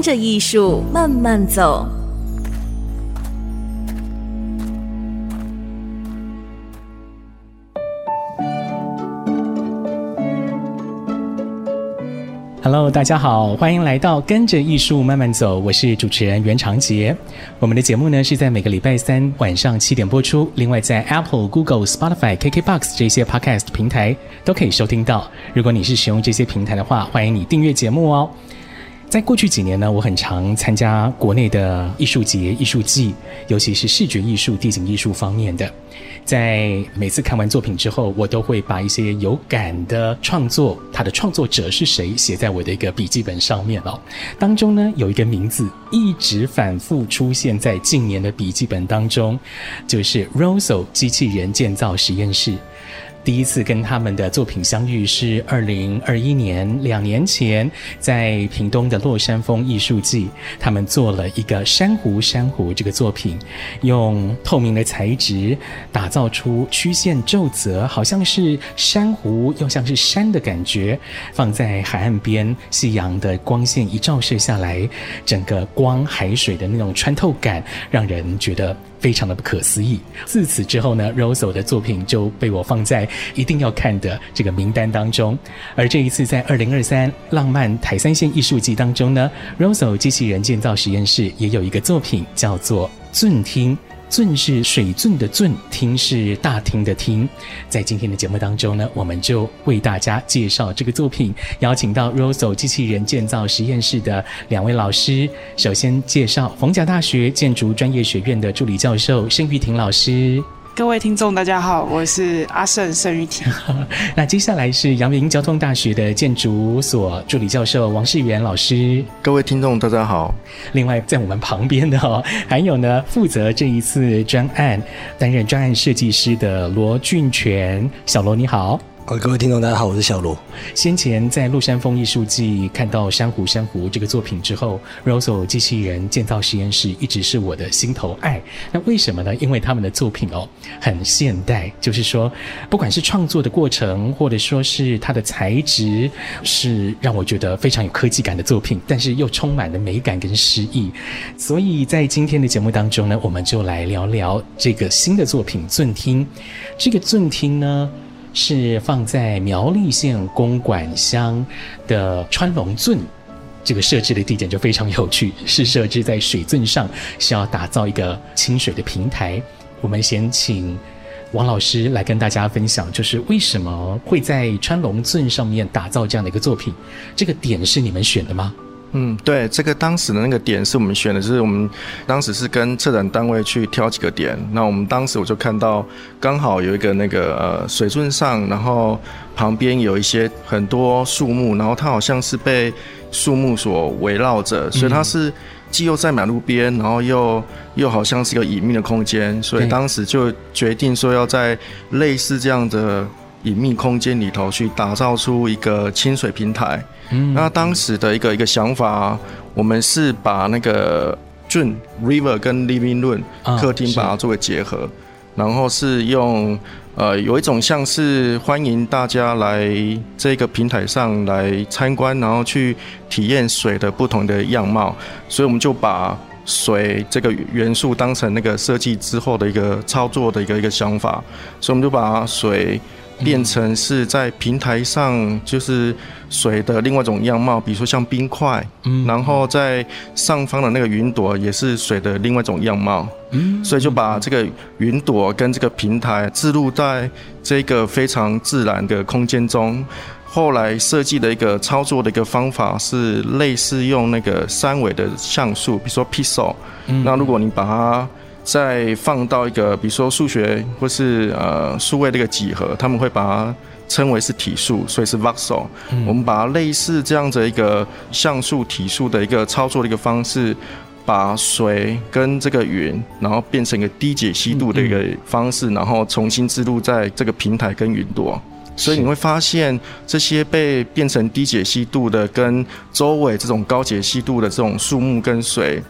跟着艺术慢慢走。Hello，大家好，欢迎来到跟着艺术慢慢走。我是主持人袁长杰。我们的节目呢是在每个礼拜三晚上七点播出。另外，在 Apple、Google、Spotify、KKBox 这些 Podcast 平台都可以收听到。如果你是使用这些平台的话，欢迎你订阅节目哦。在过去几年呢，我很常参加国内的艺术节、艺术季，尤其是视觉艺术、地景艺术方面的。在每次看完作品之后，我都会把一些有感的创作，它的创作者是谁，写在我的一个笔记本上面哦。当中呢，有一个名字一直反复出现在近年的笔记本当中，就是 Rosso 机器人建造实验室。第一次跟他们的作品相遇是二零二一年，两年前，在屏东的落山风艺术季，他们做了一个珊瑚珊瑚这个作品，用透明的材质打造出曲线皱褶，好像是珊瑚又像是山的感觉，放在海岸边，夕阳的光线一照射下来，整个光海水的那种穿透感，让人觉得。非常的不可思议。自此之后呢，Rosso 的作品就被我放在一定要看的这个名单当中。而这一次在二零二三浪漫台三线艺术季当中呢，Rosso 机器人建造实验室也有一个作品叫做《尊听》。圳是水圳的圳，厅是大厅的厅。在今天的节目当中呢，我们就为大家介绍这个作品，邀请到 Rosso 机器人建造实验室的两位老师。首先介绍逢甲大学建筑专业学院的助理教授盛玉婷老师。各位听众，大家好，我是阿胜盛玉婷。那接下来是阳明交通大学的建筑所助理教授王世元老师。各位听众，大家好。另外，在我们旁边的哦，还有呢，负责这一次专案担任专案设计师的罗俊全小罗，你好。各位听众，大家好，我是小罗。先前在鹿山风艺术季看到《珊瑚珊瑚》这个作品之后，Rosso 机器人建造实验室一直是我的心头爱。那为什么呢？因为他们的作品哦很现代，就是说，不管是创作的过程，或者说是它的材质，是让我觉得非常有科技感的作品，但是又充满了美感跟诗意。所以在今天的节目当中呢，我们就来聊聊这个新的作品《尊厅》。这个尊厅呢，是放在苗栗县公馆乡的川龙圳，这个设置的地点就非常有趣，是设置在水圳上，是要打造一个清水的平台。我们先请王老师来跟大家分享，就是为什么会在川龙圳上面打造这样的一个作品？这个点是你们选的吗？嗯，对，这个当时的那个点是我们选的，就是我们当时是跟策展单位去挑几个点。那我们当时我就看到，刚好有一个那个呃水圳上，然后旁边有一些很多树木，然后它好像是被树木所围绕着，所以它是既又在马路边，然后又又好像是一个隐秘的空间，所以当时就决定说要在类似这样的隐秘空间里头去打造出一个清水平台。嗯，那当时的一个一个想法，我们是把那个圳 river 跟 living room 客厅把它作为结合，然后是用呃有一种像是欢迎大家来这个平台上来参观，然后去体验水的不同的样貌，所以我们就把水这个元素当成那个设计之后的一个操作的一个一个想法，所以我们就把水。变成是在平台上，就是水的另外一种样貌，比如说像冰块，嗯，然后在上方的那个云朵也是水的另外一种样貌，嗯，所以就把这个云朵跟这个平台置入在这个非常自然的空间中。后来设计的一个操作的一个方法是类似用那个三维的像素，比如说 pixel，嗯，那如果你把它再放到一个，比如说数学或是呃数位的一个几何，他们会把它称为是体数，所以是 voxel。我们把类似这样的一个像素体数的一个操作的一个方式，把水跟这个云，然后变成一个低解析度的一个方式，然后重新置入在这个平台跟云朵。所以你会发现，这些被变成低解析度的，跟周围这种高解析度的这种树木跟水，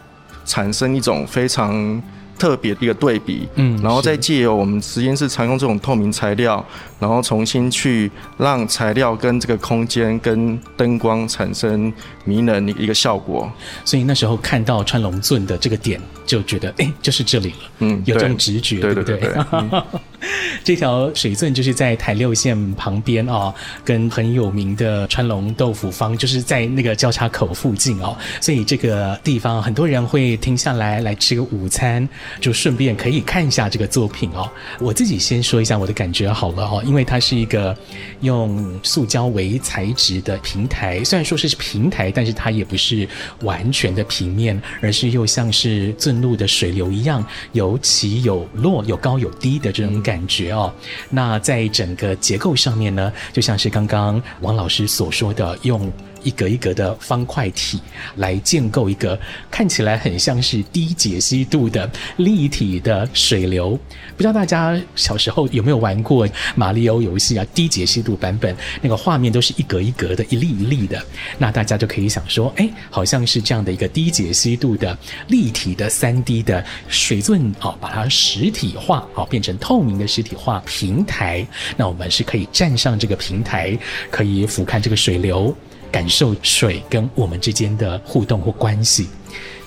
产生一种非常特别的一个对比。嗯，然后再借由我们实验室常用这种透明材料，然后重新去让材料跟这个空间跟灯光产生迷人的一个效果。所以那时候看到穿龙尊的这个点，就觉得哎、欸，就是这里了。嗯，有这种直觉，对，对不对？这条水圳就是在台六线旁边哦，跟很有名的川龙豆腐坊就是在那个交叉口附近哦，所以这个地方很多人会停下来来吃个午餐，就顺便可以看一下这个作品哦。我自己先说一下我的感觉好了哦，因为它是一个用塑胶为材质的平台，虽然说是平台，但是它也不是完全的平面，而是又像是路的水流一样，有起有落，有高有低的这种。感觉哦，那在整个结构上面呢，就像是刚刚王老师所说的，用一格一格的方块体来建构一个看起来很像是低解析度的立体的水流。不知道大家小时候有没有玩过马里欧游戏啊？低解析度版本那个画面都是一格一格的，一粒一粒的。那大家就可以想说，哎，好像是这样的一个低解析度的立体的三 D 的水钻哦，把它实体化哦，变成透明的。实体化平台，那我们是可以站上这个平台，可以俯瞰这个水流，感受水跟我们之间的互动或关系。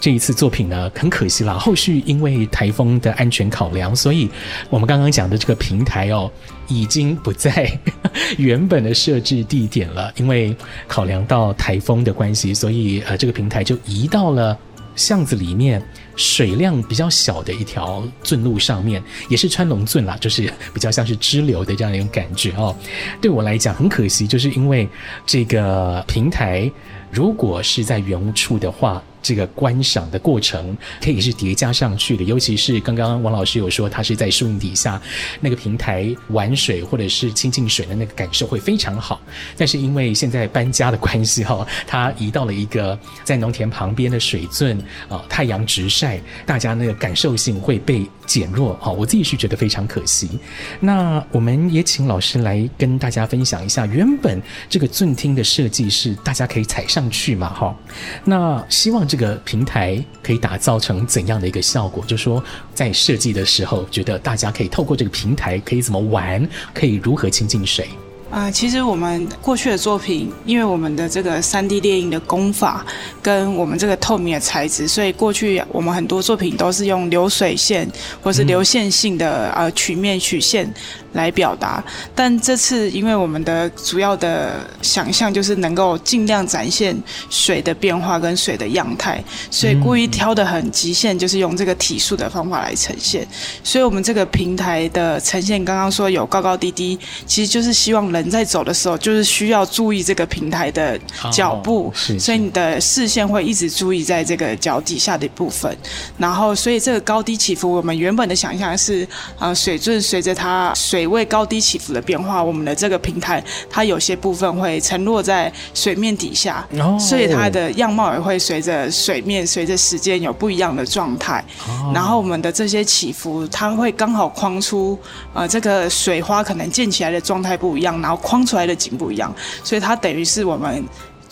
这一次作品呢，很可惜啦，后续因为台风的安全考量，所以我们刚刚讲的这个平台哦，已经不在原本的设置地点了。因为考量到台风的关系，所以呃，这个平台就移到了巷子里面。水量比较小的一条圳路上面，也是川龙圳啦，就是比较像是支流的这样一种感觉哦。对我来讲很可惜，就是因为这个平台如果是在原处的话。这个观赏的过程可以是叠加上去的，尤其是刚刚王老师有说，他是在树荫底下那个平台玩水或者是亲近水的那个感受会非常好。但是因为现在搬家的关系哈，他移到了一个在农田旁边的水圳啊，太阳直晒，大家那个感受性会被减弱哈。我自己是觉得非常可惜。那我们也请老师来跟大家分享一下，原本这个圳厅的设计是大家可以踩上去嘛哈。那希望。这个平台可以打造成怎样的一个效果？就是说，在设计的时候，觉得大家可以透过这个平台可以怎么玩，可以如何亲近水？啊、呃，其实我们过去的作品，因为我们的这个三 D 列印的工法跟我们这个透明的材质，所以过去我们很多作品都是用流水线或是流线性的呃曲面曲线。来表达，但这次因为我们的主要的想象就是能够尽量展现水的变化跟水的样态，所以故意挑的很极限，就是用这个体数的方法来呈现。所以我们这个平台的呈现，刚刚说有高高低低，其实就是希望人在走的时候，就是需要注意这个平台的脚步，所以你的视线会一直注意在这个脚底下的部分。然后，所以这个高低起伏，我们原本的想象是，呃，水圳随着它水。位高低起伏的变化，我们的这个平台它有些部分会沉落在水面底下，oh. 所以它的样貌也会随着水面、随着时间有不一样的状态。Oh. 然后我们的这些起伏，它会刚好框出呃这个水花可能溅起来的状态不一样，然后框出来的景不一样，所以它等于是我们。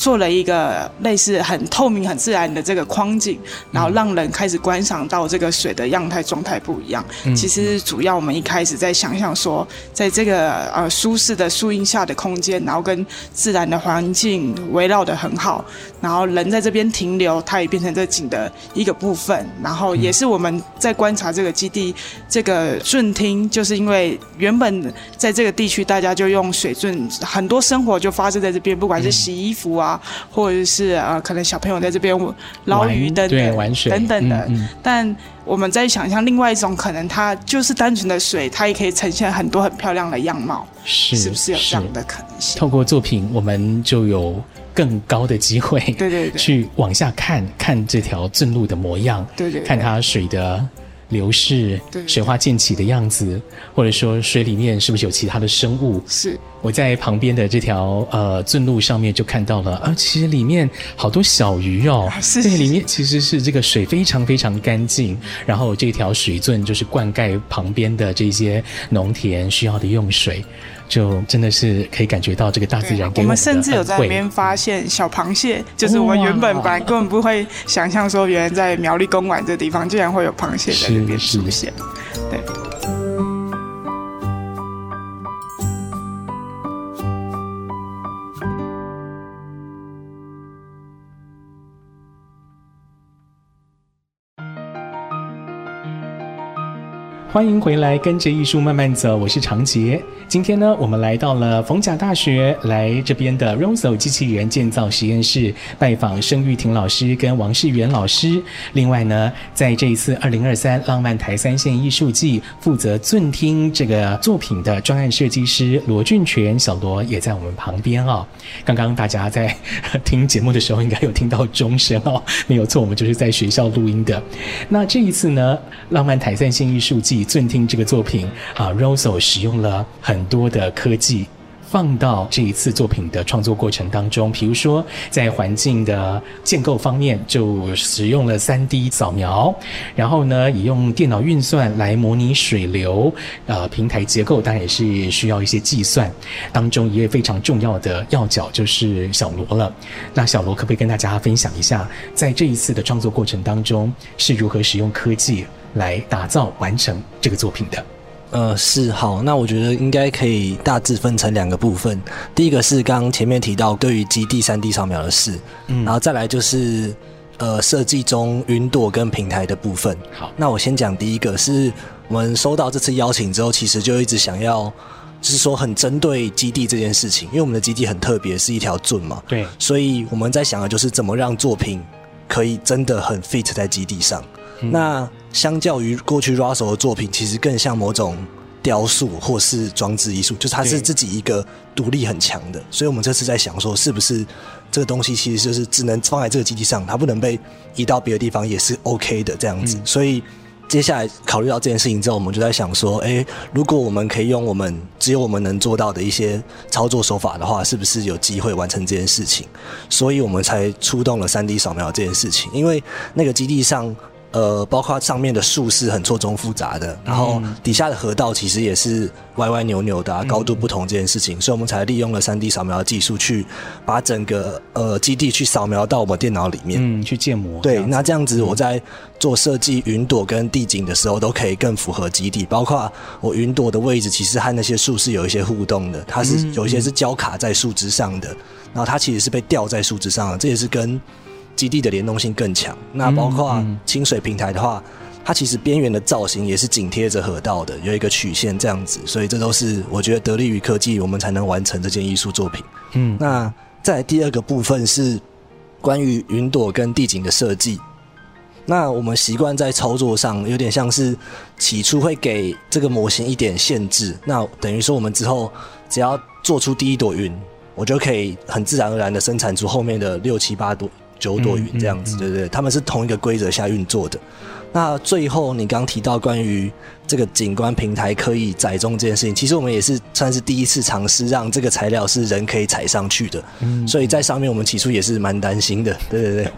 做了一个类似很透明、很自然的这个框景，然后让人开始观赏到这个水的样态状态不一样。其实主要我们一开始在想象说，在这个呃舒适的树荫下的空间，然后跟自然的环境围绕的很好，然后人在这边停留，它也变成这景的一个部分。然后也是我们在观察这个基地这个顺厅，就是因为原本在这个地区大家就用水圳，很多生活就发生在这边，不管是洗衣服啊。或者是呃，可能小朋友在这边捞鱼等等玩水等等的。嗯嗯、但我们在想象另外一种可能，它就是单纯的水，它也可以呈现很多很漂亮的样貌，是，是不是有这样的可能性？透过作品，我们就有更高的机会，对对对，去往下看看这条正路的模样，对，对对，看它水的流逝、对水花溅起的样子，或者说水里面是不是有其他的生物？是我在旁边的这条呃圳路上面就看到了，啊，其实里面好多小鱼哦，是对，里面其实是这个水非常非常干净，然后这条水圳就是灌溉旁边的这些农田需要的用水。就真的是可以感觉到这个大自然给我们。我们甚至有在那边发现小螃蟹，就是我们原本本来根本不会想象说，原来在苗栗公馆这地方竟然会有螃蟹在那边出现。对。欢迎回来，跟着艺术慢慢走，我是长杰。今天呢，我们来到了逢甲大学，来这边的 Rosso 机器人建造实验室拜访盛玉婷老师跟王世元老师。另外呢，在这一次二零二三浪漫台三线艺术季负责尊听这个作品的专案设计师罗俊全小罗也在我们旁边哦。刚刚大家在听节目的时候，应该有听到钟声哦，没有错，我们就是在学校录音的。那这一次呢，浪漫台三线艺术季。尊听这个作品啊，Rosso 使用了很多的科技放到这一次作品的创作过程当中。比如说，在环境的建构方面，就使用了 3D 扫描，然后呢，也用电脑运算来模拟水流。呃，平台结构当然也是需要一些计算。当中一位非常重要的要角就是小罗了。那小罗可不可以跟大家分享一下，在这一次的创作过程当中是如何使用科技？来打造完成这个作品的，呃，是好，那我觉得应该可以大致分成两个部分。第一个是刚刚前面提到对于基地三 D 扫描的事，嗯，然后再来就是呃设计中云朵跟平台的部分。好，那我先讲第一个，是我们收到这次邀请之后，其实就一直想要，就是说很针对基地这件事情，因为我们的基地很特别，是一条圳嘛，对，所以我们在想的就是怎么让作品可以真的很 fit 在基地上。那相较于过去 Rosso 的作品，其实更像某种雕塑或是装置艺术，就是它是自己一个独立很强的。所以我们这次在想说，是不是这个东西其实就是只能放在这个基地上，它不能被移到别的地方也是 OK 的这样子。所以接下来考虑到这件事情之后，我们就在想说，诶，如果我们可以用我们只有我们能做到的一些操作手法的话，是不是有机会完成这件事情？所以我们才出动了 3D 扫描这件事情，因为那个基地上。呃，包括上面的树是很错综复杂的，然后底下的河道其实也是歪歪扭扭的啊，高度不同这件事情，所以我们才利用了三 D 扫描的技术去把整个呃基地去扫描到我们电脑里面，嗯，去建模。对，那这样子我在做设计云朵跟地景的时候，都可以更符合基地。包括我云朵的位置，其实和那些树是有一些互动的，它是有一些是交卡在树枝上的，然后它其实是被吊在树枝上的，这也是跟。基地的联动性更强。那包括清水平台的话，它其实边缘的造型也是紧贴着河道的，有一个曲线这样子。所以这都是我觉得得力于科技，我们才能完成这件艺术作品。嗯，那在第二个部分是关于云朵跟地景的设计。那我们习惯在操作上有点像是起初会给这个模型一点限制。那等于说我们之后只要做出第一朵云，我就可以很自然而然的生产出后面的六七八朵。九朵云这样子，对不对？他们是同一个规则下运作的。那最后你刚提到关于这个景观平台可以载重这件事情，其实我们也是算是第一次尝试让这个材料是人可以踩上去的。嗯，所以在上面我们起初也是蛮担心的，对对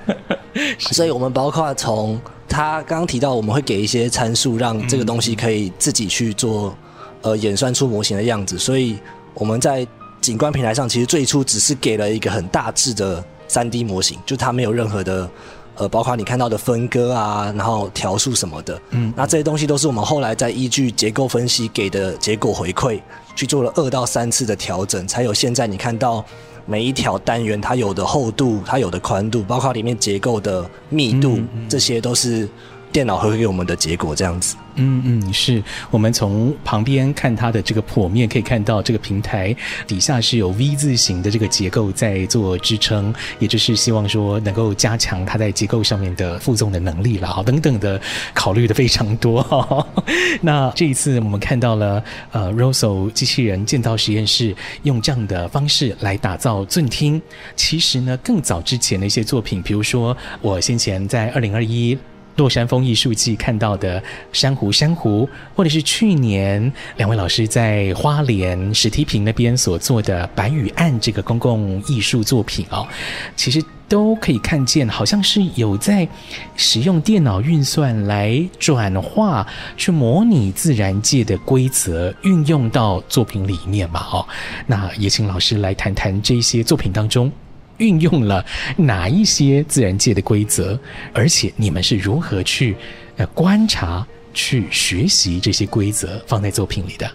对。所以我们包括从他刚刚提到，我们会给一些参数，让这个东西可以自己去做呃演算出模型的样子。所以我们在景观平台上，其实最初只是给了一个很大致的。三 D 模型，就它没有任何的，呃，包括你看到的分割啊，然后条数什么的，嗯，那这些东西都是我们后来在依据结构分析给的结果回馈，去做了二到三次的调整，才有现在你看到每一条单元它有的厚度，它有的宽度，包括里面结构的密度，嗯嗯，这些都是电脑回馈给我们的结果，这样子。嗯嗯，是我们从旁边看它的这个剖面，可以看到这个平台底下是有 V 字形的这个结构在做支撑，也就是希望说能够加强它在结构上面的负重的能力了，好，等等的考虑的非常多。那这一次我们看到了呃 Rosso 机器人建造实验室用这样的方式来打造尊厅，其实呢更早之前的一些作品，比如说我先前在二零二一。落山风艺术季看到的珊瑚珊瑚，或者是去年两位老师在花莲石梯坪那边所做的白雨岸这个公共艺术作品哦，其实都可以看见，好像是有在使用电脑运算来转化、去模拟自然界的规则，运用到作品里面嘛。哦，那也请老师来谈谈这些作品当中。运用了哪一些自然界的规则？而且你们是如何去呃观察、去学习这些规则放在作品里的？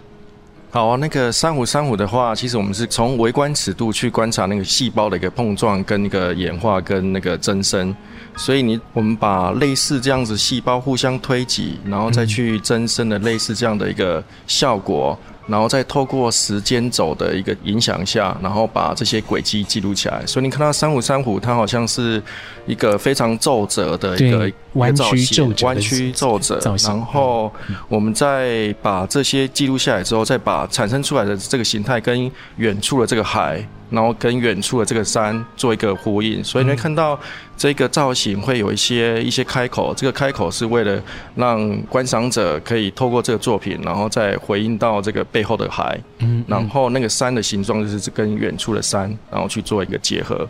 好，那个珊瑚珊瑚的话，其实我们是从微观尺度去观察那个细胞的一个碰撞、跟那个演化、跟那个增生。所以你我们把类似这样子细胞互相推挤，然后再去增生的类似这样的一个效果。然后再透过时间轴的一个影响下，然后把这些轨迹记录起来。所以你看到珊瑚，珊瑚它好像是一个非常皱褶的一个弯曲皱弯曲皱褶。然后我们再把这些记录下来之后，再把产生出来的这个形态跟远处的这个海。然后跟远处的这个山做一个呼应，所以你会看到这个造型会有一些一些开口，这个开口是为了让观赏者可以透过这个作品，然后再回应到这个背后的海，嗯，然后那个山的形状就是跟远处的山，然后去做一个结合。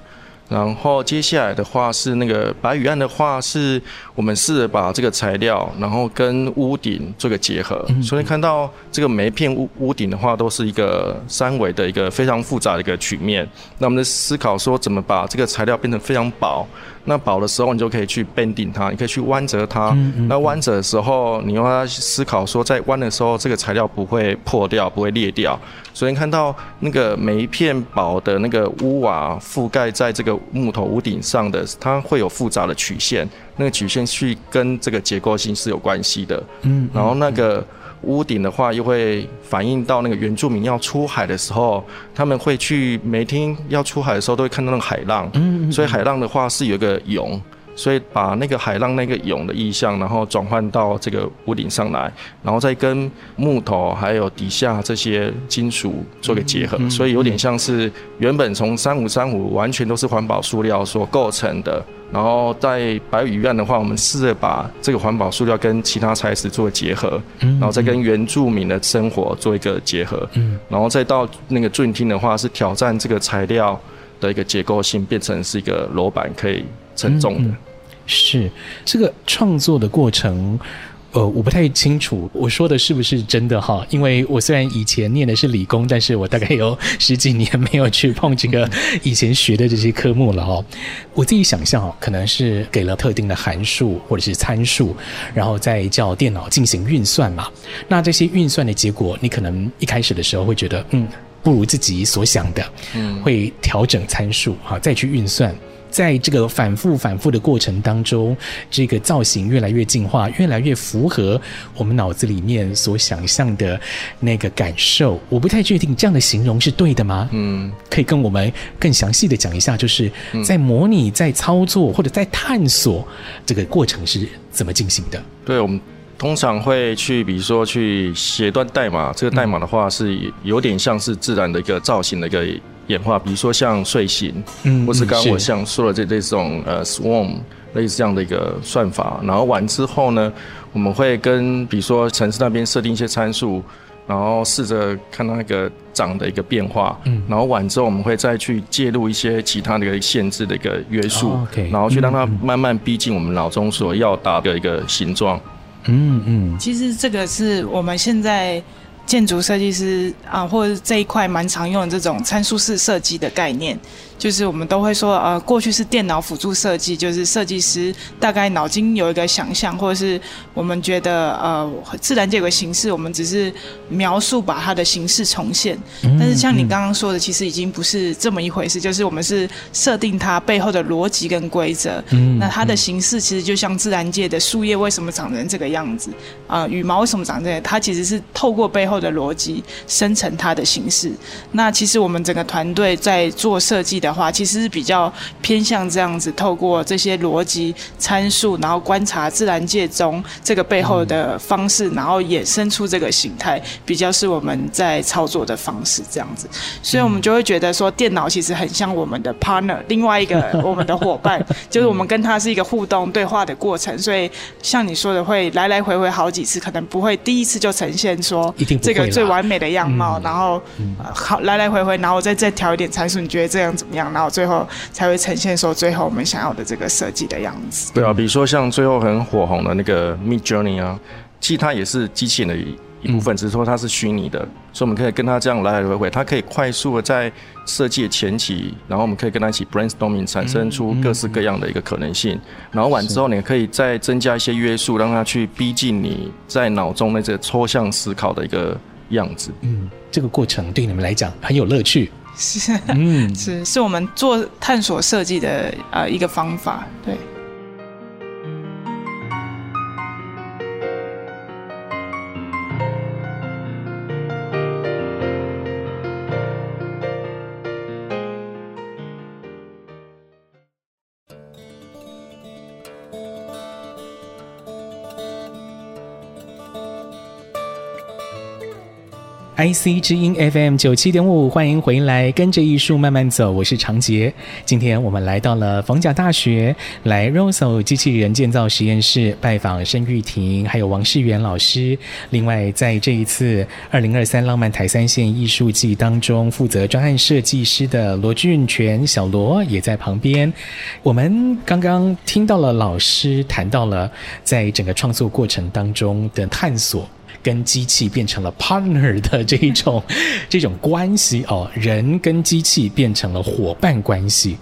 然后接下来的话是那个白雨案的话，是我们试着把这个材料，然后跟屋顶做个结合，所以看到这个每一片屋屋顶的话，都是一个三维的一个非常复杂的一个曲面。那我们在思考说，怎么把这个材料变成非常薄。那薄的时候，你就可以去 bending 它，你可以去弯折它。那弯折的时候，你用它思考说，在弯的时候，这个材料不会破掉，不会裂掉。所以看到那个每一片薄的那个屋瓦覆盖在这个木头屋顶上的，它会有复杂的曲线，那个曲线去跟这个结构性是有关系的。嗯，然后那个。屋顶的话，又会反映到那个原住民要出海的时候，他们会去每天要出海的时候，都会看到那个海浪。嗯，嗯，所以海浪的话是有一个涌，所以把那个海浪那个涌的意象，然后转换到这个屋顶上来，然后再跟木头还有底下这些金属做个结合，所以有点像是原本从三五三五完全都是环保塑料所构成的。然后在白羽院的话，我们试着把这个环保塑料跟其他材质做结合，然后再跟原住民的生活做一个结合，然后再到那个俊厅的话，是挑战这个材料的一个结构性，变成是一个楼板可以承重的。是这个创作的过程。呃，我不太清楚我说的是不是真的哈，因为我虽然以前念的是理工，但是我大概有十几年没有去碰这个以前学的这些科目了哈。我自己想象哦，可能是给了特定的函数或者是参数，然后再叫电脑进行运算嘛。那这些运算的结果，你可能一开始的时候会觉得，嗯，不如自己所想的，嗯，会调整参数哈，再去运算。在这个反复反复的过程当中，这个造型越来越进化，越来越符合我们脑子里面所想象的那个感受。我不太确定这样的形容是对的吗？嗯，可以跟我们更详细的讲一下，就是在模拟、在操作或者在探索这个过程是怎么进行的？对，我们通常会去，比如说去写段代码，这个代码的话是有点像是自然的一个造型的一个。演化，比如说像睡醒，嗯，或是刚刚我像说的这这种呃 swarm 类似这样的一个算法，然后完之后呢，我们会跟比如说城市那边设定一些参数，然后试着看到那个长的一个变化，嗯，然后完之后我们会再去介入一些其他的一个限制的一个约束，哦，okay, 然后去让它慢慢逼近我们脑中所要达的一个形状，嗯嗯，其实这个是我们现在。建筑设计师啊，或者这一块蛮常用的这种参数式设计的概念。就是我们都会说，呃，过去是电脑辅助设计，就是设计师大概脑筋有一个想象，或者是我们觉得，呃，自然界有个形式，我们只是描述把它的形式重现。但是像你刚刚说的，其实已经不是这么一回事，就是我们是设定它背后的逻辑跟规则。那它的形式其实就像自然界的树叶为什么长成这个样子，啊、呃，羽毛为什么长这样，它其实是透过背后后的逻辑生成它的形式。那其实我们整个团队在做设计的话，其实是比较偏向这样子，透过这些逻辑参数，然后观察自然界中这个背后的方式，然后衍生出这个形态，比较是我们在操作的方式这样子。所以我们就会觉得说，电脑其实很像我们的 partner，另外一个 我们的伙伴，就是我们跟他是一个互动对话的过程。所以像你说的，会来来回回好几次，可能不会第一次就呈现说这个最完美的样貌，然后好来来回回，然后再再调一点参数，你觉得这样怎么样？然后最后才会呈现说最后我们想要的这个设计的样子。对啊，比如说像最后很火红的那个 Midjourney 啊，其实它也是机器人的一部分，只是说它是虚拟的，所以我们可以跟它这样来来回回，它可以快速的在设计的前期，然后我们可以跟它一起 brainstorming，产生出各式各样的一个可能性，然后完之后你可以再增加一些约束，让它去逼近你在脑中那个抽象思考的一个样子。嗯，这个过程对你们来讲很有乐趣。是，嗯，是，是我们做探索设计的呃一个方法，对。IC 之音 FM 九七点五，欢迎回来，跟着艺术慢慢走。我是长杰。今天我们来到了逢甲大学，来 Rosso 机器人建造实验室拜访申玉婷，还有王世元老师。另外，在这一次二零二三浪漫台三线艺术季当中，负责专案设计师的罗俊全小罗也在旁边。我们刚刚听到了老师谈到了在整个创作过程当中的探索。跟机器变成了 partner 的这种 这种关系哦，人跟机器变成了伙伴关系。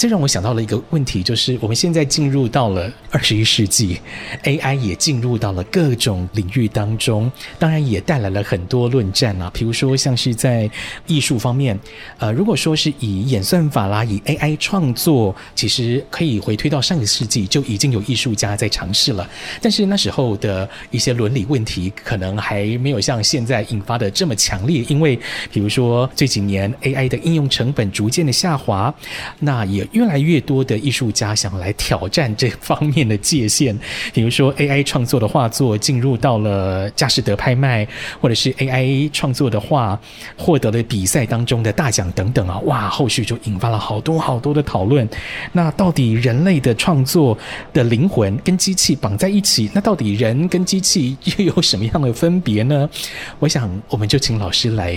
这让我想到了一个问题，就是我们现在进入到了二十一世纪，AI 也进入到了各种领域当中，当然也带来了很多论战啊。比如说，像是在艺术方面，呃，如果说是以演算法啦，以 AI 创作，其实可以回推到上个世纪就已经有艺术家在尝试了，但是那时候的一些伦理问题可能还没有像现在引发的这么强烈，因为比如说这几年 AI 的应用成本逐渐的下滑，那也。越来越多的艺术家想来挑战这方面的界限，比如说 AI 创作的画作进入到了佳士得拍卖，或者是 AI 创作的画获得了比赛当中的大奖等等啊，哇，后续就引发了好多好多的讨论。那到底人类的创作的灵魂跟机器绑在一起，那到底人跟机器又有什么样的分别呢？我想我们就请老师来。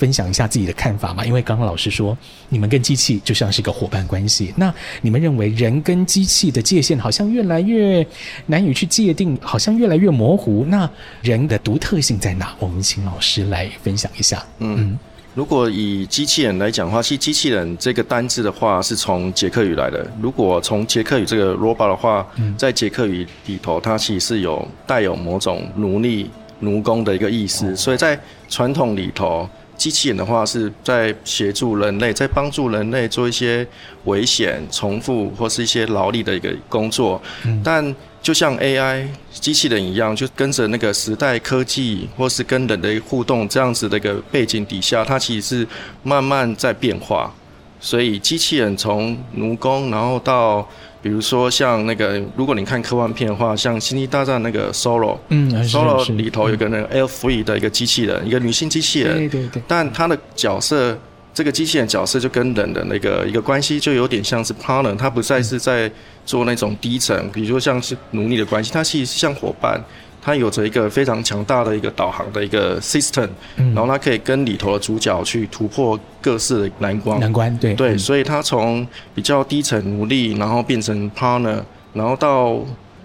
分享一下自己的看法嘛，因为刚刚老师说，你们跟机器就像是一个伙伴关系。那你们认为人跟机器的界限好像越来越难以去界定，好像越来越模糊。那人的独特性在哪？我们请老师来分享一下。嗯，如果以机器人来讲的话，其实机器人这个单字的话是从捷克语来的。如果从捷克语这个 robot 的话，在捷克语里头，它其实是有带有某种奴隶、奴工的一个意思。所以在传统里头。机器人的话是在协助人类，在帮助人类做一些危险、重复或是一些劳力的一个工作。嗯。但就像 AI 机器人一样，就跟着那个时代科技或是跟人的互动这样子的一个背景底下，它其实是慢慢在变化。所以机器人从奴工，然后到比如说像那个，如果你看科幻片的话，像《星际大战》那个 Solo，嗯，Solo 里头有个那个 L3 的一个机器人，一个女性机器人，对对对。但她的角色，这个机器人角色就跟人的那个一个关系，就有点像是 partner，它不再是在做那种低层，比如说像是奴隶的关系，它其实是像伙伴。它有着一个非常强大的一个导航的一个 system，嗯然后它可以跟里头的主角去突破各式的难关。难关，对对，所以它从比较低层奴隶，然后变成 partner，然后到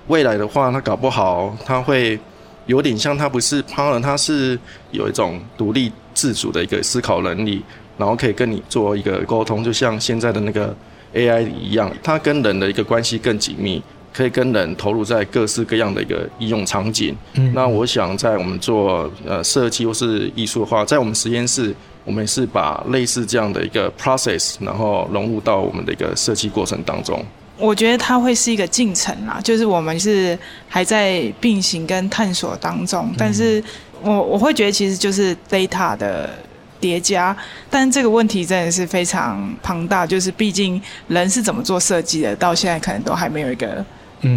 未来的话，它搞不好它会有点像它不是 partner，它是有一种独立自主的一个思考能力，然后可以跟你做一个沟通，就像现在的那个 AI 一样，它跟人的一个关系更紧密。可以跟人投入在各式各样的一个应用场景。嗯，那我想在我们做呃设计或是艺术的话，在我们实验室，我们是把类似这样的一个 process，然后融入到我们的一个设计过程当中。我觉得它会是一个进程啦，就是我们是还在并行跟探索当中，但是。我我会觉得其实就是 data 的叠加，但这个问题真的是非常庞大，就是毕竟人是怎么做设计的，到现在可能都还没有一个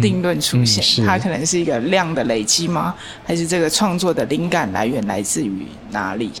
定论出现。嗯嗯、它可能是一个量的累积吗？还是这个创作的灵感来源来自于哪里？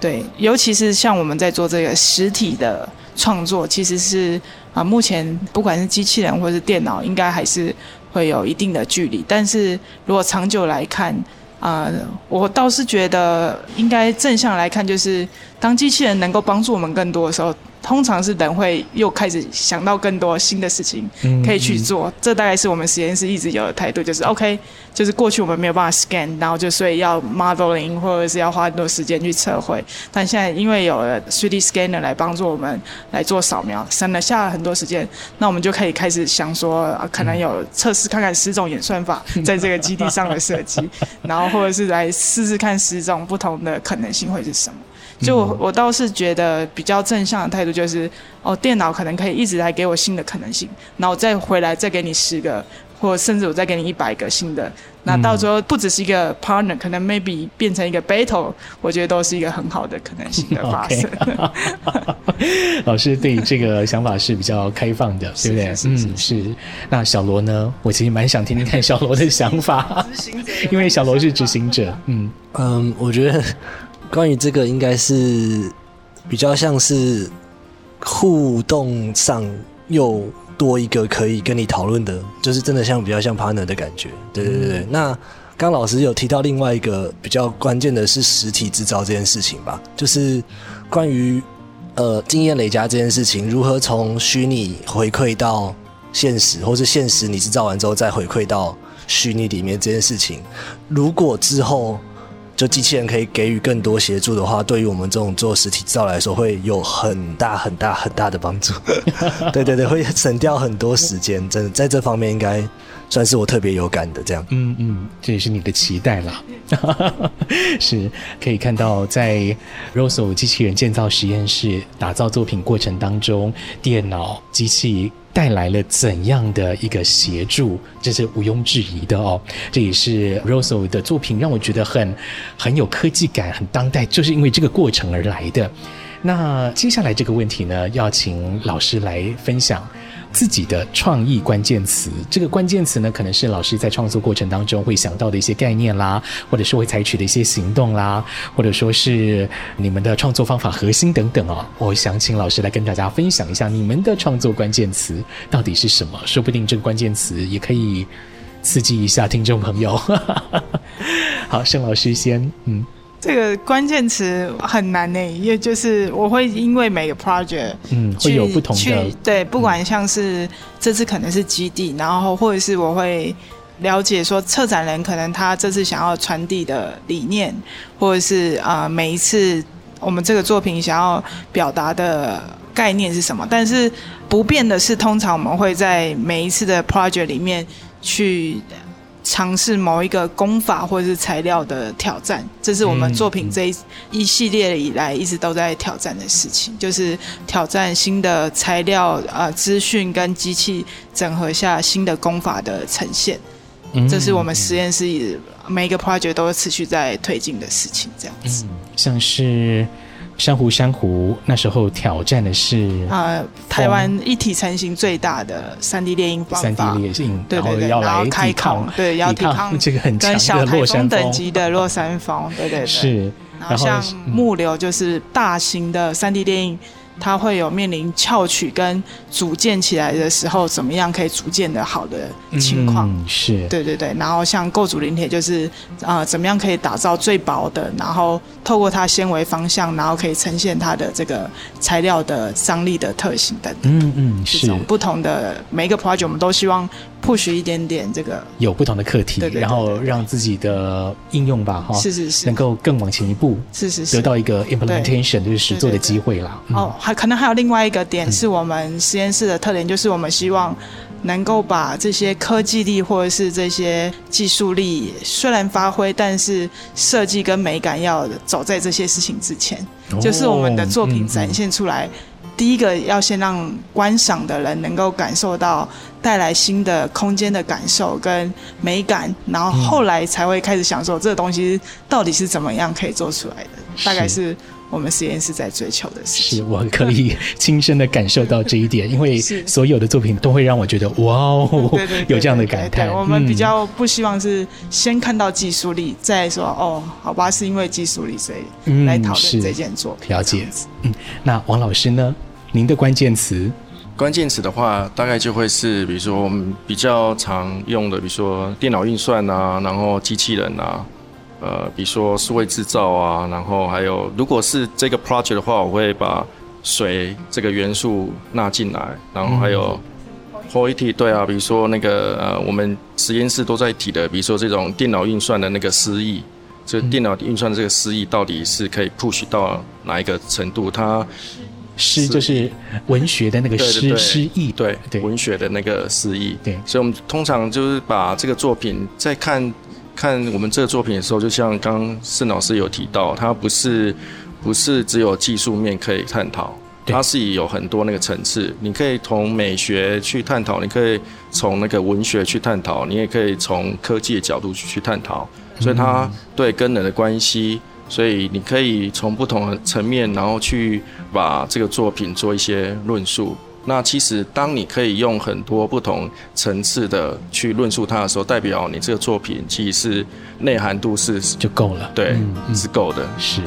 对，尤其是像我们在做这个实体的创作，其实是啊，目前不管是机器人或是电脑，应该还是会有一定的距离。但是如果长久来看，啊、呃，我倒是觉得应该正向来看，就是当机器人能够帮助我们更多的时候。通常是人会又开始想到更多新的事情可以去做，这大概是我们实验室一直有的态度，就是 OK，就是过去我们没有办法 scan，然后就所以要 modeling 或者是要花很多时间去测绘，但现在因为有了 3D scanner 来帮助我们来做扫描，省了下了很多时间，那我们就可以开始想说，啊、可能有测试看看十种演算法在这个基地上的设计，然后或者是来试试看十种不同的可能性会是什么。就我我倒是觉得比较正向的态度就是，哦，电脑可能可以一直来给我新的可能性，然后再回来再给你十个，或甚至我再给你一百个新的，那到时候不只是一个 partner，可能 maybe 变成一个 battle，我觉得都是一个很好的可能性的 发生。Okay. 老师对这个想法是比较开放的，对不对？嗯，是。那小罗呢？我其实蛮想听听看小罗的想法，因为小罗是执行者。嗯嗯，我觉得。关于这个，应该是比较像是互动上又多一个可以跟你讨论的，就是真的像比较像 partner 的感觉。对对对。嗯、那刚老师有提到另外一个比较关键的是实体制造这件事情吧，就是关于呃经验累加这件事情，如何从虚拟回馈到现实，或是现实你制造完之后再回馈到虚拟里面这件事情，如果之后。就机器人可以给予更多协助的话，对于我们这种做实体制造来说，会有很大很大很大的帮助。对 对对，会省掉很多时间，真的在这方面应该算是我特别有感的。这样，嗯嗯，这也是你的期待啦。是可以看到，在 Rosso 机器人建造实验室打造作品过程当中，电脑机器。带来了怎样的一个协助，这是毋庸置疑的哦。这也是 Rosso 的作品让我觉得很很有科技感，很当代，就是因为这个过程而来的。那接下来这个问题呢，要请老师来分享。自己的创意关键词，这个关键词呢，可能是老师在创作过程当中会想到的一些概念啦，或者是会采取的一些行动啦，或者说是你们的创作方法核心等等哦。我想请老师来跟大家分享一下你们的创作关键词到底是什么，说不定这个关键词也可以刺激一下听众朋友。好，盛老师先，嗯。这个关键词很难呢，因为就是我会因为每个 project，嗯，会有不同的去对，不管像是这次可能是基地，然后或者是我会了解说策展人可能他这次想要传递的理念，或者是啊、呃、每一次我们这个作品想要表达的概念是什么，但是不变的是，通常我们会在每一次的 project 里面去。尝试某一个功法或者是材料的挑战，这是我们作品这一一系列以来一直都在挑战的事情，就是挑战新的材料、呃资讯跟机器整合下新的功法的呈现。这是我们实验室每一个 project 都持续在推进的事情，这样子。嗯，像是。珊瑚珊瑚那时候挑战的是啊、呃，台湾一体成型最大的三 D 猎鹰方法，三 D 猎鹰，对对对，然后开抗，对，要抵抗这个很强的小台风等级的落山风，对对对，是。然后像木流就是大型的三 D 列印。它会有面临翘曲跟组建起来的时候，怎么样可以组建的好的情况？嗯、是对对对。然后像构组临铁，就是啊、呃，怎么样可以打造最薄的，然后透过它纤维方向，然后可以呈现它的这个材料的张力的特性等等。嗯嗯，是。不同的每一个 project，我们都希望。push 一点点这个有不同的课题，然后让自己的应用吧，哈，是是是，能够更往前一步，是是是，得到一个 implementation 就是实作的机会啦。哦，还可能还有另外一个点是我们实验室的特点，就是我们希望能够把这些科技力或者是这些技术力虽然发挥，但是设计跟美感要走在这些事情之前，就是我们的作品展现出来。第一个要先让观赏的人能够感受到带来新的空间的感受跟美感，然后后来才会开始享受这个东西到底是怎么样可以做出来的，大概是。我们实验室在追求的事情，是我可以亲身的感受到这一点，因为 所有的作品都会让我觉得哇哦，有这样的感叹。我们比较不希望是先看到技术力，再说哦，好吧，是因为技术力所以来讨论这件作品。了解，嗯，那王老师呢？您的关键词？关键词的话，大概就会是，比如说我们比较常用的，比如说电脑运算啊，然后机器人啊。呃，比如说数位制造啊，然后还有，如果是这个 project 的话，我会把水这个元素纳进来，然后还有 quality 对啊，比如说那个呃，我们实验室都在提的，比如说这种电脑运算的那个诗意，就电脑运算的这个诗意到底是可以 push 到哪一个程度？它诗就是文学的那个诗诗意，对对，文学的那个诗意，对，所以我们通常就是把这个作品在看。看我们这个作品的时候，就像刚刚盛老师有提到，它不是不是只有技术面可以探讨，它是有很多那个层次。你可以从美学去探讨，你可以从那个文学去探讨，你也可以从科技的角度去去探讨。所以它对跟人的关系，所以你可以从不同的层面，然后去把这个作品做一些论述。那其实，当你可以用很多不同层次的去论述它的时候，代表你这个作品其实是内涵度是就够了，对，嗯、是够的，是。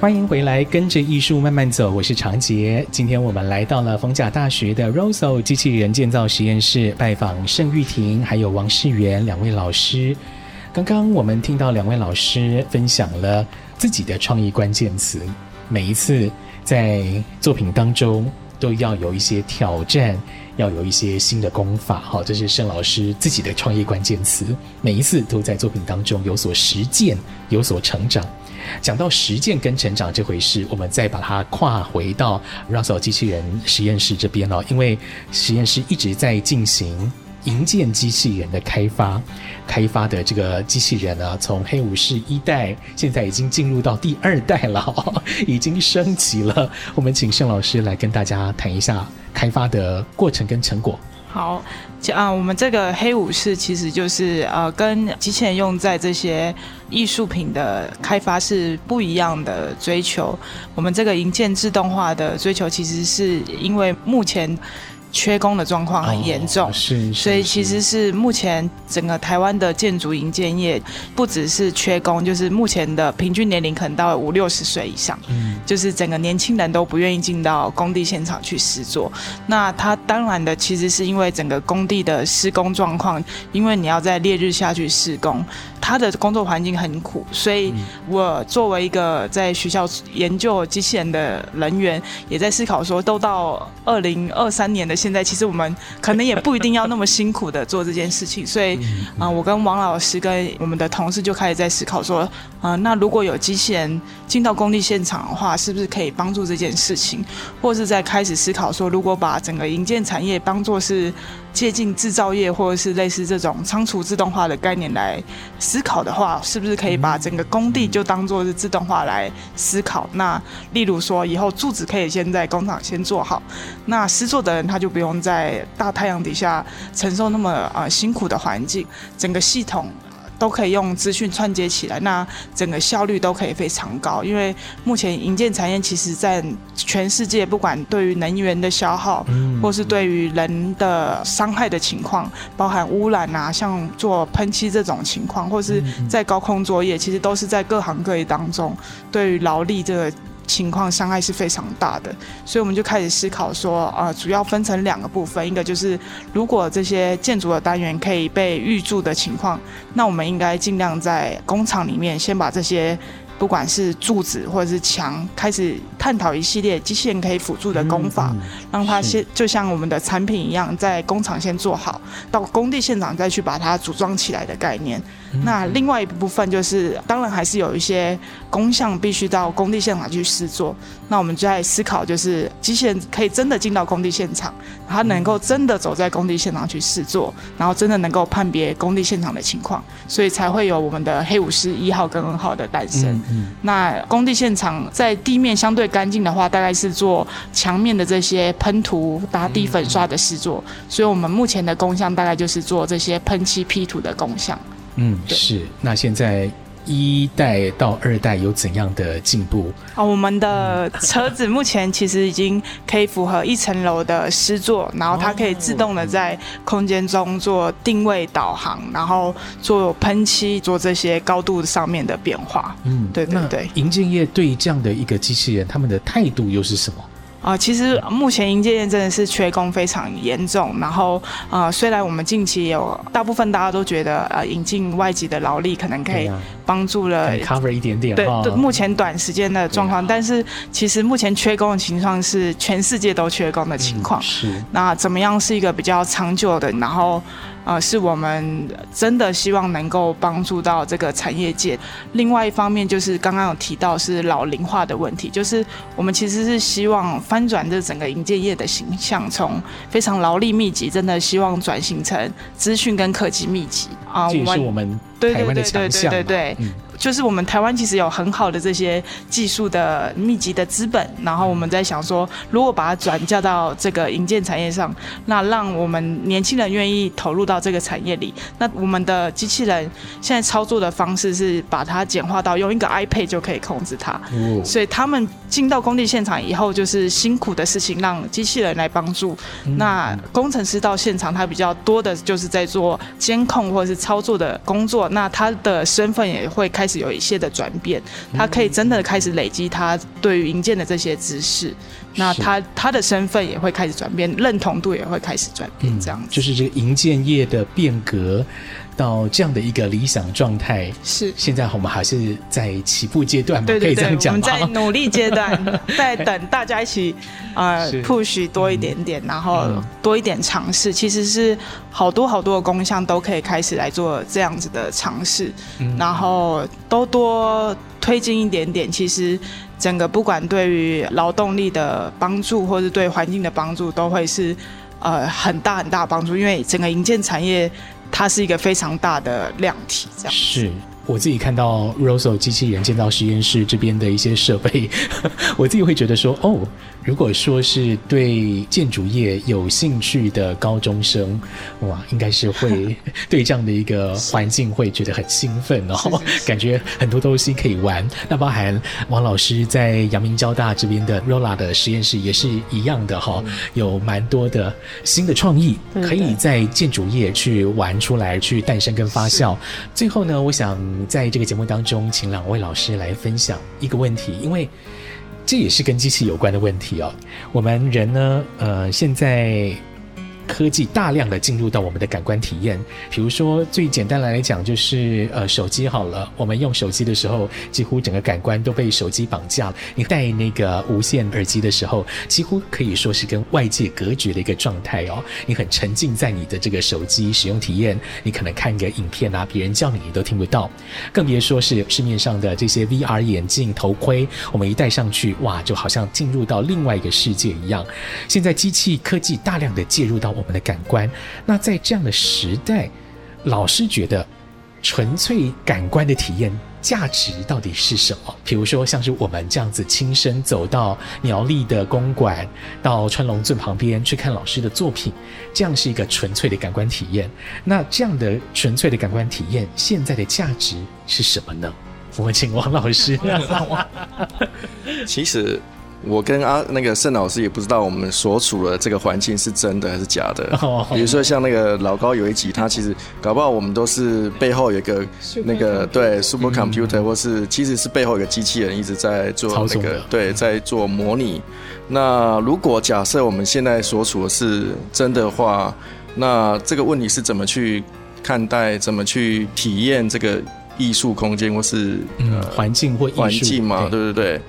欢迎回来，跟着艺术慢慢走。我是长杰。今天我们来到了逢甲大学的 Rosso 机器人建造实验室，拜访盛玉婷还有王世元两位老师。刚刚我们听到两位老师分享了自己的创意关键词，每一次在作品当中都要有一些挑战，要有一些新的功法。好，这是盛老师自己的创意关键词，每一次都在作品当中有所实践，有所成长。讲到实践跟成长这回事，我们再把它跨回到 Russell 机器人实验室这边哦，因为实验室一直在进行营建机器人的开发，开发的这个机器人呢，从黑武士一代，现在已经进入到第二代了，已经升级了。我们请盛老师来跟大家谈一下开发的过程跟成果。好，啊，我们这个黑武士其实就是呃，跟机器人用在这些艺术品的开发是不一样的追求。我们这个银建自动化的追求，其实是因为目前。缺工的状况很严重，哦，是，是，是，所以其实是目前整个台湾的建筑营建业不只是缺工，就是目前的平均年龄可能到五六十岁以上，嗯，就是整个年轻人都不愿意进到工地现场去施作。那他当然的其实是因为整个工地的施工状况，因为你要在烈日下去施工，他的工作环境很苦，所以我作为一个在学校研究机器人的人员，也在思考说，都到二零二三年的。现在其实我们可能也不一定要那么辛苦的做这件事情，所以啊、呃，我跟王老师跟我们的同事就开始在思考说，啊、呃，那如果有机器人进到工地现场的话，是不是可以帮助这件事情？或是在开始思考说，如果把整个营建产业当作是。接近制造业或者是类似这种仓储自动化的概念来思考的话，是不是可以把整个工地就当做是自动化来思考？那例如说，以后柱子可以先在工厂先做好，那施作的人他就不用在大太阳底下承受那么呃辛苦的环境，整个系统。都可以用资讯串接起来，那整个效率都可以非常高。因为目前营建产业其实在全世界，不管对于能源的消耗，或是对于人的伤害的情况，包含污染啊，像做喷漆这种情况，或是在高空作业，其实都是在各行各业当中对于劳力这个。情况伤害是非常大的，所以我们就开始思考说，呃，主要分成两个部分，一个就是如果这些建筑的单元可以被预住的情况，那我们应该尽量在工厂里面先把这些不管是柱子或者是墙，开始探讨一系列机器人可以辅助的工法，嗯嗯、让它先就像我们的产品一样，在工厂先做好，到工地现场再去把它组装起来的概念。嗯、那另外一部分就是，当然还是有一些工项必须到工地现场去试做。那我们就在思考，就是机器人可以真的进到工地现场，它能够真的走在工地现场去试做，然后真的能够判别工地现场的情况，所以才会有我们的黑武士一号跟二号的诞生。那工地现场在地面相对干净的话，大概是做墙面的这些喷涂、打底粉刷的施作。嗯、所以我们目前的工项大概就是做这些喷漆、P 图的工项。嗯，是。那现在一代到二代有怎样的进步？哦，我们的车子目前其实已经可以符合一层楼的施作，然后它可以自动的在空间中做定位导航，然后做喷漆，做这些高度上面的变化。嗯，对对对。银建业对这样的一个机器人，他们的态度又是什么？啊、呃，其实目前银建业真的是缺工非常严重。然后，呃，虽然我们近期有大部分大家都觉得，呃，引进外籍的劳力可能可以帮助了 cover 一点点，对，对，目前短时间的状况。啊、但是，其实目前缺工的情况是全世界都缺工的情况。嗯、是。那怎么样是一个比较长久的？然后。呃，是我们真的希望能够帮助到这个产业界。另外一方面，就是刚刚有提到是老龄化的问题，就是我们其实是希望翻转这整个营建业的形象，从非常劳力密集，真的希望转型成资讯跟科技密集啊。这也是我们台湾的强项。对对对。就是我们台湾其实有很好的这些技术的密集的资本，然后我们在想说，如果把它转嫁到这个营建产业上，那让我们年轻人愿意投入到这个产业里，那我们的机器人现在操作的方式是把它简化到用一个 iPad 就可以控制它，所以他们进到工地现场以后，就是辛苦的事情让机器人来帮助，那工程师到现场他比较多的就是在做监控或者是操作的工作，那他的身份也会开有一些的转变，他可以真的开始累积他对于银建的这些知识，那他他的身份也会开始转变，认同度也会开始转变，这样子、嗯、就是这个银建业的变革。到这样的一个理想状态是，现在我们还是在起步阶段嘛？对对对，可以这样讲？我们在努力阶段，在等大家一起呃是 push 多一点点，嗯、然后多一点尝试。其实是好多好多的工项都可以开始来做这样子的尝试，嗯、然后都多推进一点点。其实整个不管对于劳动力的帮助，或是对环境的帮助，都会是呃很大很大的帮助。因为整个营建产业。它是一个非常大的量体，这样是。我自己看到 Rosso 机器人建造实验室这边的一些设备，我自己会觉得说，哦，如果说是对建筑业有兴趣的高中生，哇，应该是会 对这样的一个环境会觉得很兴奋哦，感觉很多东西可以玩。那包含王老师在阳明交大这边的 Rolla 的实验室也是一样的哈，有蛮多的新的创意可以在建筑业去玩出来，去诞生跟发酵。最后呢，我想。在这个节目当中，请两位老师来分享一个问题，因为这也是跟机器有关的问题哦。我们人呢，呃，现在。科技大量的进入到我们的感官体验，比如说最简单来讲就是呃手机好了，我们用手机的时候，几乎整个感官都被手机绑架了。你戴那个无线耳机的时候，几乎可以说是跟外界隔绝的一个状态哦。你很沉浸在你的这个手机使用体验，你可能看个影片啊，别人叫你你都听不到，更别说是市面上的这些 VR 眼镜头盔，我们一戴上去，哇，就好像进入到另外一个世界一样。现在机器科技大量的介入到我们的感官，那在这样的时代，老师觉得纯粹感官的体验价值到底是什么？比如说，像是我们这样子亲身走到苗栗的公馆，到川龙镇旁边去看老师的作品，这样是一个纯粹的感官体验。那这样的纯粹的感官体验，现在的价值是什么呢？我们请王老师。其实。我跟阿那个盛老师也不知道我们所处的这个环境是真的还是假的。比如说像那个老高有一集，他其实搞不好我们都是背后有一个那个对 super computer，或是其实是背后有个机器人一直在做那个对在做模拟。那如果假设我们现在所处的是真的话，那这个问题是怎么去看待？怎么去体验这个？艺术空间或是嗯环境或环境嘛，对对对。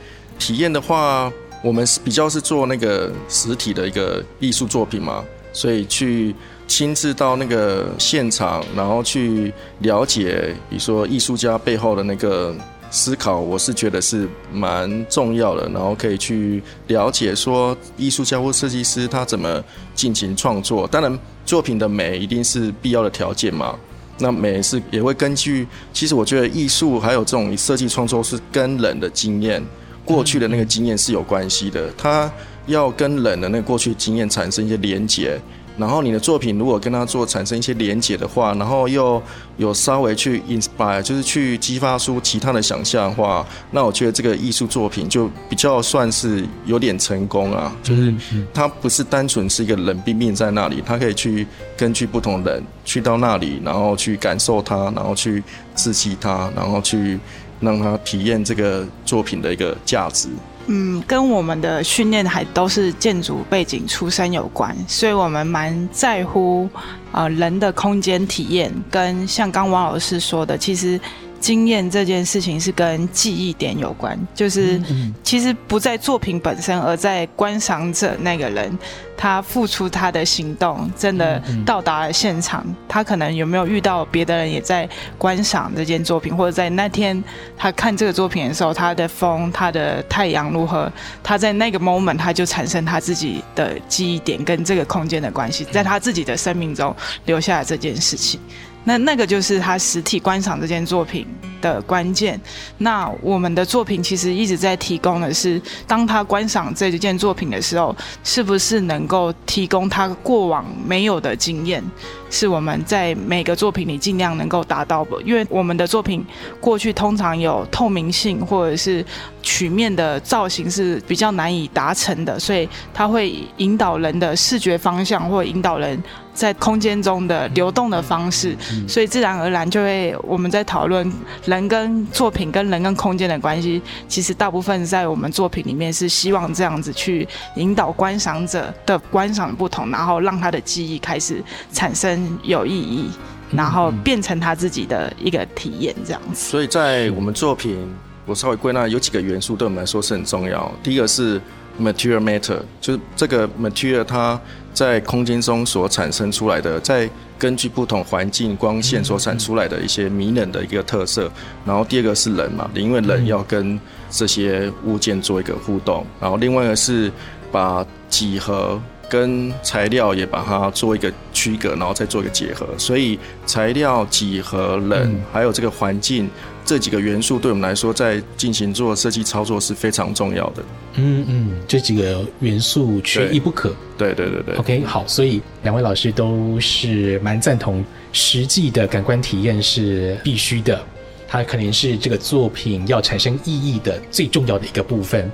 体验的话，我们是比较是做那个实体的一个艺术作品嘛，所以去亲自到那个现场，然后去了解，比如说艺术家背后的那个。思考，我是觉得是蛮重要的，然后可以去了解说艺术家或设计师他怎么进行创作。当然，作品的美一定是必要的条件嘛。那美是也会根据，其实我觉得艺术还有这种设计创作是跟人的经验、过去的那个经验是有关系的。他要跟人的那个过去经验产生一些连结。然后你的作品如果跟他做产生一些连结的话，然后又有稍微去 inspire，就是去激发出其他的想象的话，那我觉得这个艺术作品就比较算是有点成功啊。就是它不是单纯是一个冷冰冰在那里，它可以去根据不同人去到那里，然后去感受它，然后去刺激它，然后去让他体验这个作品的一个价值。嗯，跟我们的训练还都是建筑背景出身有关，所以我们蛮在乎啊人的空间体验，跟像刚王老师说的，其实。经验这件事情是跟记忆点有关，就是其实不在作品本身，而在观赏者那个人，他付出他的行动，真的到达了现场，他可能有没有遇到别的人也在观赏这件作品，或者在那天他看这个作品的时候，他的风、他的太阳如何，他在那个 moment 他就产生他自己的记忆点跟这个空间的关系，在他自己的生命中留下了这件事情。那那个就是他实体观赏这件作品的关键。那我们的作品其实一直在提供的是，当他观赏这件作品的时候，是不是能够提供他过往没有的经验？是我们在每个作品里尽量能够达到的。因为我们的作品过去通常有透明性或者是曲面的造型是比较难以达成的，所以它会引导人的视觉方向，或引导人。在空间中的流动的方式，所以自然而然就会我们在讨论人跟作品跟人跟空间的关系。其实大部分在我们作品里面是希望这样子去引导观赏者的观赏不同，然后让他的记忆开始产生有意义，然后变成他自己的一个体验这样子。所以在我们作品，我稍微归纳有几个元素对我们来说是很重要。第一个是 material matter，就是这个 material 它。在空间中所产生出来的，在根据不同环境光线所产出来的一些迷人的一个特色。然后第二个是人嘛，因为人要跟这些物件做一个互动。然后另外一个是把几何跟材料也把它做一个区隔，然后再做一个结合。所以材料、几何、人还有这个环境。这几个元素对我们来说，在进行做设计操作是非常重要的。嗯嗯，这几个元素缺一不可。对对对对。OK，好，所以两位老师都是蛮赞同，实际的感官体验是必须的，它可能是这个作品要产生意义的最重要的一个部分。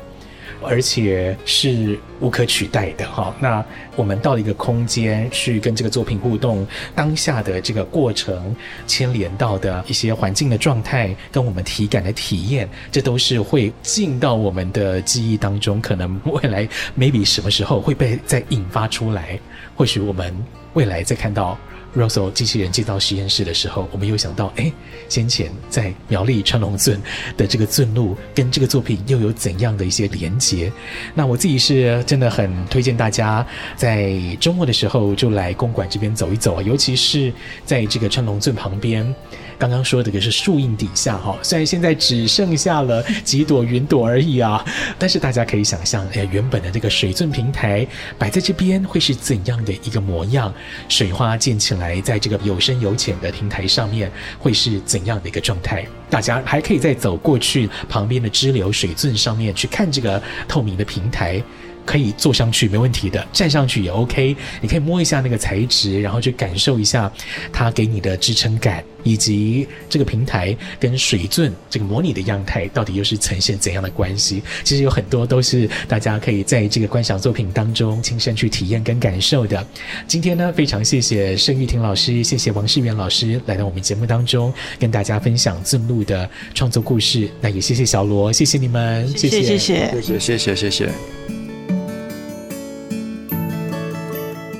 而且是无可取代的哈。那我们到了一个空间去跟这个作品互动，当下的这个过程牵连到的一些环境的状态，跟我们体感的体验，这都是会进到我们的记忆当中。可能未来 maybe 什么时候会被再引发出来？或许我们未来再看到。Rosso 机器人进到实验室的时候，我们又想到，哎，先前在苗栗川龙圳的这个圳路，跟这个作品又有怎样的一些连结？那我自己是真的很推荐大家在周末的时候就来公馆这边走一走啊，尤其是在这个川龙圳旁边。刚刚说的可是树荫底下哈，虽然现在只剩下了几朵云朵而已啊，但是大家可以想象，哎，原本的这个水圳平台摆在这边会是怎样的一个模样？水花溅起来，在这个有深有浅的平台上面会是怎样的一个状态？大家还可以再走过去旁边的支流水圳上面去看这个透明的平台。可以坐上去没问题的，站上去也 OK。你可以摸一下那个材质，然后去感受一下它给你的支撑感，以及这个平台跟水圳这个模拟的样态到底又是呈现怎样的关系。其实有很多都是大家可以在这个观赏作品当中亲身去体验跟感受的。今天呢，非常谢谢盛玉婷老师，谢谢王世元老师来到我们节目当中跟大家分享字幕的创作故事。那也谢谢小罗，谢谢你们，谢谢谢谢谢谢谢谢。谢谢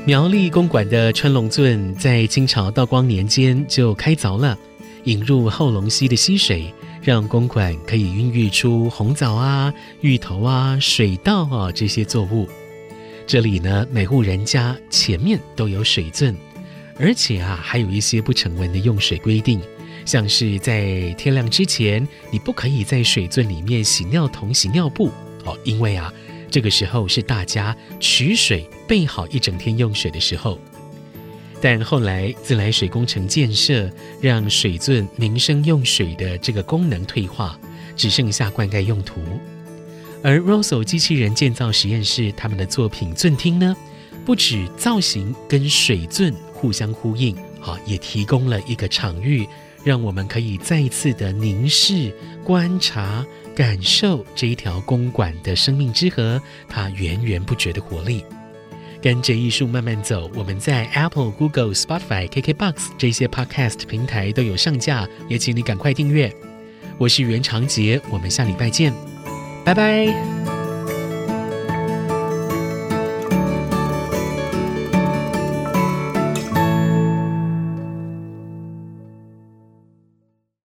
苗栗公馆的穿龙圳在清朝道光年间就开凿了，引入后龙溪的溪水，让公馆可以孕育出红枣啊、芋头啊、水稻啊这些作物。这里呢，每户人家前面都有水圳，而且啊，还有一些不成文的用水规定，像是在天亮之前，你不可以在水圳里面洗尿桶、洗尿布哦，因为啊，这个时候是大家取水备好一整天用水的时候。但后来自来水工程建设，让水圳民生用水的这个功能退化，只剩下灌溉用途。而 Rosso 机器人建造实验室他们的作品圳厅呢，不止造型跟水圳互相呼应，啊，也提供了一个场域，让我们可以再一次的凝视、观察、感受这一条公馆的生命之河，它源源不绝的活力。跟着艺术慢慢走，我们在 Apple、Google、Spotify、KKBox 这些 Podcast 平台都有上架，也请你赶快订阅。我是袁长杰，我们下礼拜见。拜拜。